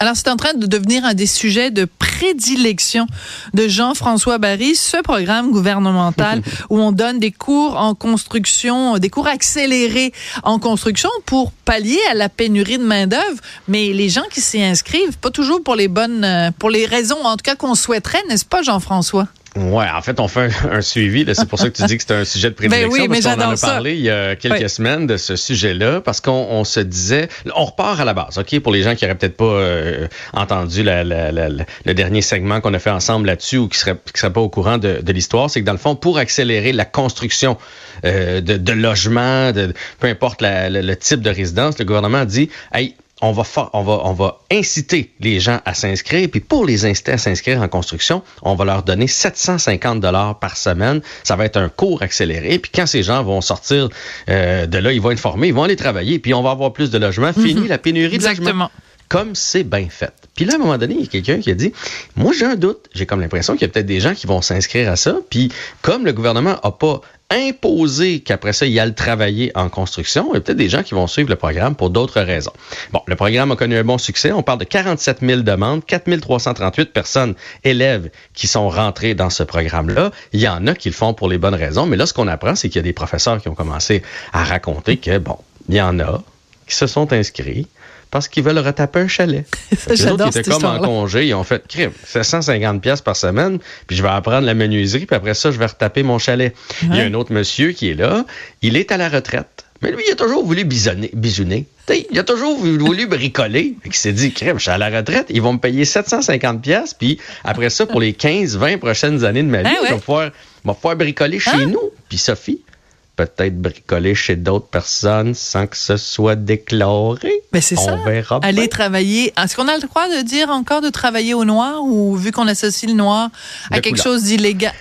Alors, c'est en train de devenir un des sujets de prédilection de Jean-François Barry, ce programme gouvernemental où on donne des cours en construction, des cours accélérés en construction pour pallier à la pénurie de main-d'œuvre. Mais les gens qui s'y inscrivent, pas toujours pour les bonnes, euh, pour les raisons, en tout cas, qu'on souhaiterait, n'est-ce pas, Jean-François? Ouais, en fait, on fait un, suivi. C'est pour ça que tu dis que c'est un sujet de prédilection. Ben oui, parce qu'on en a ça. parlé il y a quelques semaines de ce sujet-là, parce qu'on on se disait, on repart à la base, ok, pour les gens qui auraient peut-être pas euh, entendu la, la, la, le dernier segment qu'on a fait ensemble là-dessus ou qui seraient qui seraient pas au courant de, de l'histoire, c'est que dans le fond, pour accélérer la construction euh, de, de logements, de, peu importe la, le, type de résidence, le gouvernement dit, hey, on va, on va, on va inciter les gens à s'inscrire. Puis pour les inciter à s'inscrire en construction, on va leur donner 750 dollars par semaine. Ça va être un cours accéléré. Puis quand ces gens vont sortir euh, de là, ils vont être formés, ils vont aller travailler. Puis on va avoir plus de logements. Fini Mhm. la pénurie de Exactement. logements. Comme c'est bien fait. Puis là, à un moment donné, il y a quelqu'un qui a dit, moi j'ai un doute. J'ai comme l'impression qu'il y a peut-être des gens qui vont s'inscrire à ça. Puis comme le gouvernement a pas imposé qu'après ça, il aille travailler en construction, il y a peut-être des gens qui vont suivre le programme pour d'autres raisons. Bon, le programme a connu un bon succès. On parle de 47 000 demandes, 4 338 personnes, élèves qui sont rentrés dans ce programme-là. Il y en a qui le font pour les bonnes raisons, mais là, ce qu'on apprend, c'est qu'il y a des professeurs qui ont commencé à raconter que, bon, il y en a qui se sont inscrits parce qu'ils veulent retaper un chalet. Ça, Les autres, ils étaient comme en congé, ils ont fait crime, 750 pièces par semaine, puis je vais apprendre la menuiserie, puis après ça, je vais retaper mon chalet. Il y a un autre monsieur qui est là, il est à la retraite, mais lui, il a toujours voulu bisonner, bisouner. T'sais, il a toujours voulu bricoler. Qu'il s'est dit, crème, je suis à la retraite, ils vont me payer 750 pièces, puis après ça, pour les 15, 20 prochaines années de ma vie, Ah ouais. je vais pouvoir, je vais pouvoir bricoler chez Hein? nous. Puis Sophie, peut-être bricoler chez d'autres personnes sans que ce soit déclaré. Mais c'est On ça. verra Aller bien. travailler. Est-ce qu'on a le droit de dire encore de travailler au noir ou vu qu'on associe le noir à De quelque couleur. chose d'illégal?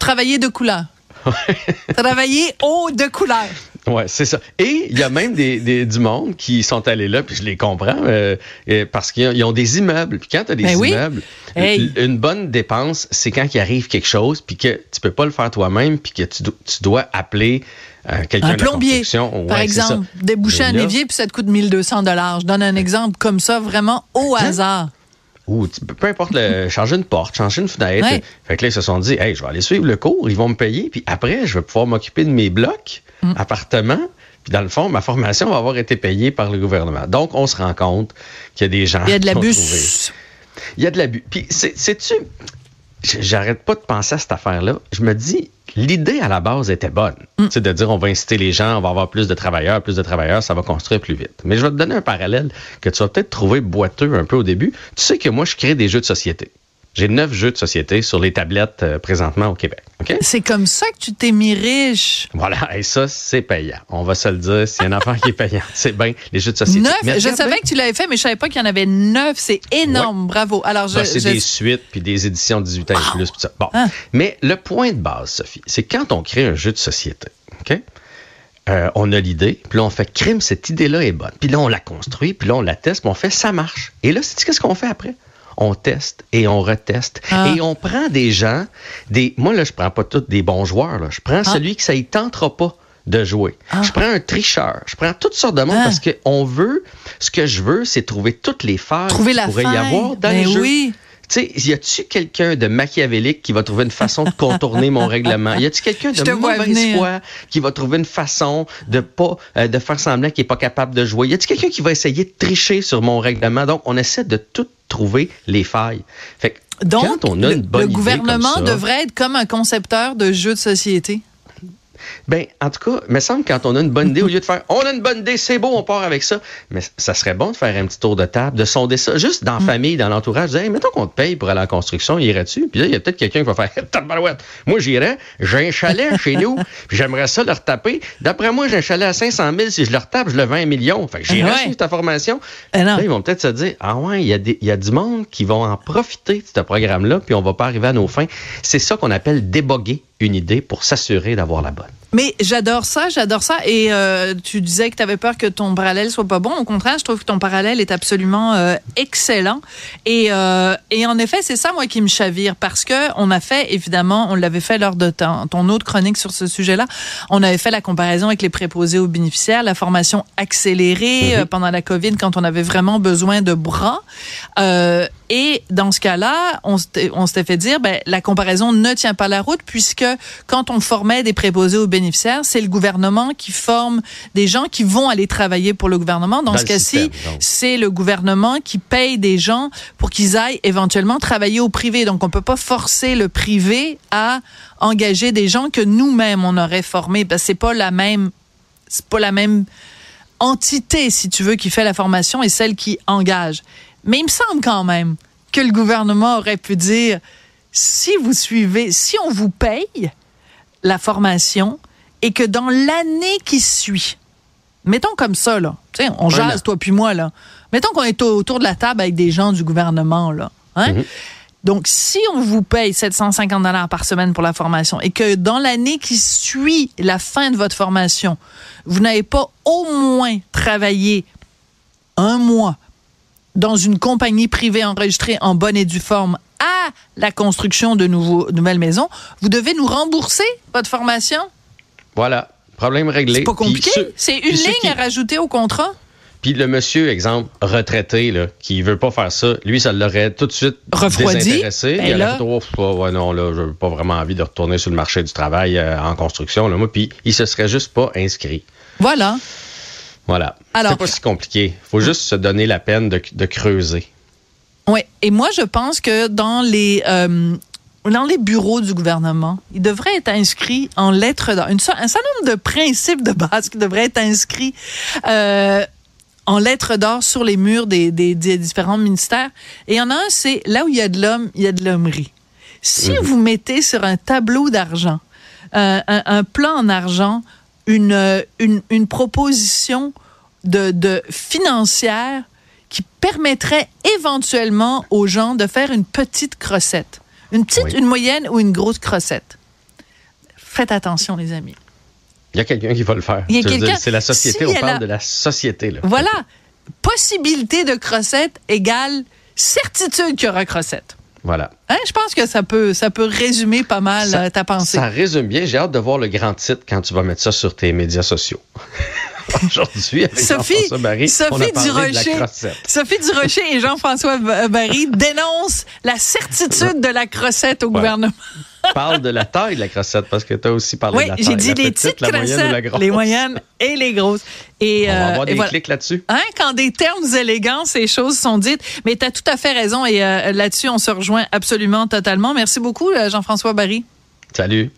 Travailler de couleur. travailler haut de couleur. Ouais, c'est ça. Et il y a même des, des- du monde qui sont allés là, puis je les comprends, euh, parce qu'ils ont- des immeubles. Puis quand tu as des Ben oui. immeubles, Hey. une bonne dépense, c'est quand il arrive quelque chose, puis que tu peux pas le faire toi-même, puis que tu, do- tu dois appeler euh, quelqu'un Un de la plombier, par exemple, déboucher un évier, puis ça te coûte 1200 dollars. Je donne un exemple comme ça, vraiment au hasard. Ou peu importe, le, changer une porte, changer une fenêtre. Ouais. Fait que là, ils se sont dit, hey, je vais aller suivre le cours, ils vont me payer, puis après, je vais pouvoir m'occuper de mes blocs, Mm. appartements. Puis dans le fond, ma formation va avoir été payée par le gouvernement. Donc, on se rend compte qu'il y a des gens Il y a de l'abus. Il y a de l'abus. Puis, c'est- sais-tu, j'arrête pas de penser à cette affaire-là. Je me dis, l'idée à la base était bonne. Mm. C'est de dire, on va inciter les gens, on va avoir plus de travailleurs, plus de travailleurs, ça va construire plus vite. Mais je vais te donner un parallèle que tu vas peut-être trouver boiteux un peu au début. Tu sais que moi, je crée des jeux de société. J'ai neuf jeux de société sur les tablettes euh, présentement au Québec. C'est comme ça que tu t'es mis riche. Voilà, et ça, c'est payant. On va se le dire, c'est un enfant qui est payant. C'est bien, les jeux de société. Neuf, Mais je savais que tu l'avais fait, mais je savais pas qu'il y en avait neuf. C'est énorme, bravo. Alors, je, c'est je- des suites puis des éditions 18 ans et plus. puis ça. Bon. Ah. Mais le point de base, Sophie, c'est quand on crée un jeu de société, OK? Euh, on a l'idée, puis là, on fait crime, cette idée-là est bonne. Puis là, on la construit, puis là, on la teste, puis on fait ça marche. Et là, c'est qu'est-ce qu'on fait après? On teste et on reteste. Ah. Et on prend des gens, des. Moi, là, je prends pas tous des bons joueurs. Là. Je prends Ah. celui que ça y tentera pas de jouer. Ah. Je prends un tricheur. Je prends toutes sortes de monde Ah. parce qu'on veut. Ce que je veux, c'est trouver toutes les failles trouver qu'il pourrait y avoir dans Ben le jeu. oui. Tu sais, y a-tu quelqu'un de machiavélique qui va trouver une façon de contourner mon règlement? Y a-tu quelqu'un de mauvaise foi qui va trouver une façon de pas euh, de faire semblant qu'il est pas capable de jouer? Y a-tu quelqu'un qui va essayer de tricher sur mon règlement? Donc, on essaie de tout trouver les failles. Fait que Donc, quand on a le, une bonne le idée gouvernement comme ça, devrait être comme un concepteur de jeux de société. Ben, en tout cas, il me semble que quand on a une bonne idée, au lieu de faire on a une bonne idée, c'est beau, on part avec ça. Mais ça serait bon de faire un petit tour de table, de sonder ça, juste dans la famille, dans l'entourage. Dire, hey, mettons qu'on te paye pour aller en construction, irais-tu? Puis là, il y a peut-être quelqu'un qui va faire tabarouette. Moi, j'irais, j'ai un chalet chez nous, puis j'aimerais ça le retaper. D'après moi, j'ai un chalet à 500 000. Si je le retape, je le vends un million. Fait que j'irais Ouais. suivre ta formation. Eh. Là, ils vont peut-être se dire, ah ouais, il y, a des- il y a du monde qui vont en profiter de ce programme-là, puis on va pas arriver à nos fins. C'est ça qu'on appelle déboguer une idée pour s'assurer d'avoir la bonne. Mais j'adore ça, j'adore ça. Et euh, tu disais que tu avais peur que ton parallèle soit pas bon. Au contraire, je trouve que ton parallèle est absolument euh, excellent. Et, euh, et en effet, c'est ça moi qui me chavire parce que on a fait évidemment, on l'avait fait lors de ton, ton autre chronique sur ce sujet-là. On avait fait la comparaison avec les préposés aux bénéficiaires, la formation accélérée euh, pendant la COVID quand on avait vraiment besoin de bras. Euh, et dans ce cas-là, on s'était on s'était fait dire, ben, la comparaison ne tient pas la route puisque quand on formait des préposés aux bénéficiaires, c'est le gouvernement qui forme des gens qui vont aller travailler pour le gouvernement. Dans, Dans ce cas-ci, c'est le gouvernement qui paye des gens pour qu'ils aillent éventuellement travailler au privé. Donc, on peut pas forcer le privé à engager des gens que nous-mêmes on aurait formés. Ben, c'est pas la même, c'est pas la même entité, si tu veux, qui fait la formation et celle qui engage. Mais il me semble quand même que le gouvernement aurait pu dire, si vous suivez, si on vous paye la formation et que dans l'année qui suit, mettons comme ça, là, tu sais, on jase, toi puis moi, là. Mettons qu'on est au- autour de la table avec des gens du gouvernement, là. Hein? Mhm. Donc, si on vous paye 750 dollars par semaine pour la formation et que dans l'année qui suit la fin de votre formation, vous n'avez pas au moins travaillé un mois dans une compagnie privée enregistrée en bonne et due forme à la construction de nouveaux, nouvelles maisons, vous devez nous rembourser votre formation? Voilà, problème réglé. C'est pas compliqué. C'est une ligne qui- à rajouter au contrat? Puis le monsieur, exemple, retraité, là, qui veut pas faire ça, lui, ça l'aurait tout de suite Refroidi? désintéressé. Ben il aurait là- fait, oh, pff, ouais, non, là, j'ai pas vraiment envie de retourner sur le marché du travail euh, en construction, là, moi. Puis il se serait juste pas inscrit. Voilà. Voilà. Alors- c'est pas si compliqué. Faut juste se donner la peine de, de creuser. Oui. Et moi, je pense que dans les euh, dans les bureaux du gouvernement, il devrait être inscrit en lettres d'or. Un certain nombre de principes de base qui devraient être inscrits euh, en lettres d'or sur les murs des, des- des différents ministères. Et il y en a un, c'est là où il y a de l'homme, il y a de l'hommerie. Si vous mettez sur un tableau d'argent, euh, un, un plan en argent, une, une, une proposition de, de financière qui permettrait éventuellement aux gens de faire une petite crossette. Une petite, Oui. une moyenne ou une grosse crossette? Faites attention, les amis. Il y a quelqu'un qui va le faire. C'est la société, si on elle parle a- de la société. Là. Voilà. Possibilité de crossette égale certitude qu'il y aura crossette. Voilà. Hein, je pense que ça peut, ça peut résumer pas mal Ça- euh, ta pensée. Ça résume bien. J'ai hâte de voir le grand titre quand tu vas mettre ça sur tes médias sociaux. Aujourd'hui, avec Sophie, Barry, Sophie Durocher. Sophie Durocher et Jean-François Barry dénoncent la certitude de la crossette au Ouais. gouvernement. Parle de la taille de la crossette parce que tu as aussi parlé Oui, de la taille. j'ai dit la les petite, petites la crossettes, les moyennes et les grosses. Et, On va euh, avoir des voilà. clics là-dessus. Hein, quand des termes élégants, ces choses sont dites. Mais tu as tout à fait raison et euh, là-dessus, on se rejoint absolument totalement. Merci beaucoup, euh, Jean-François Barry. Salut.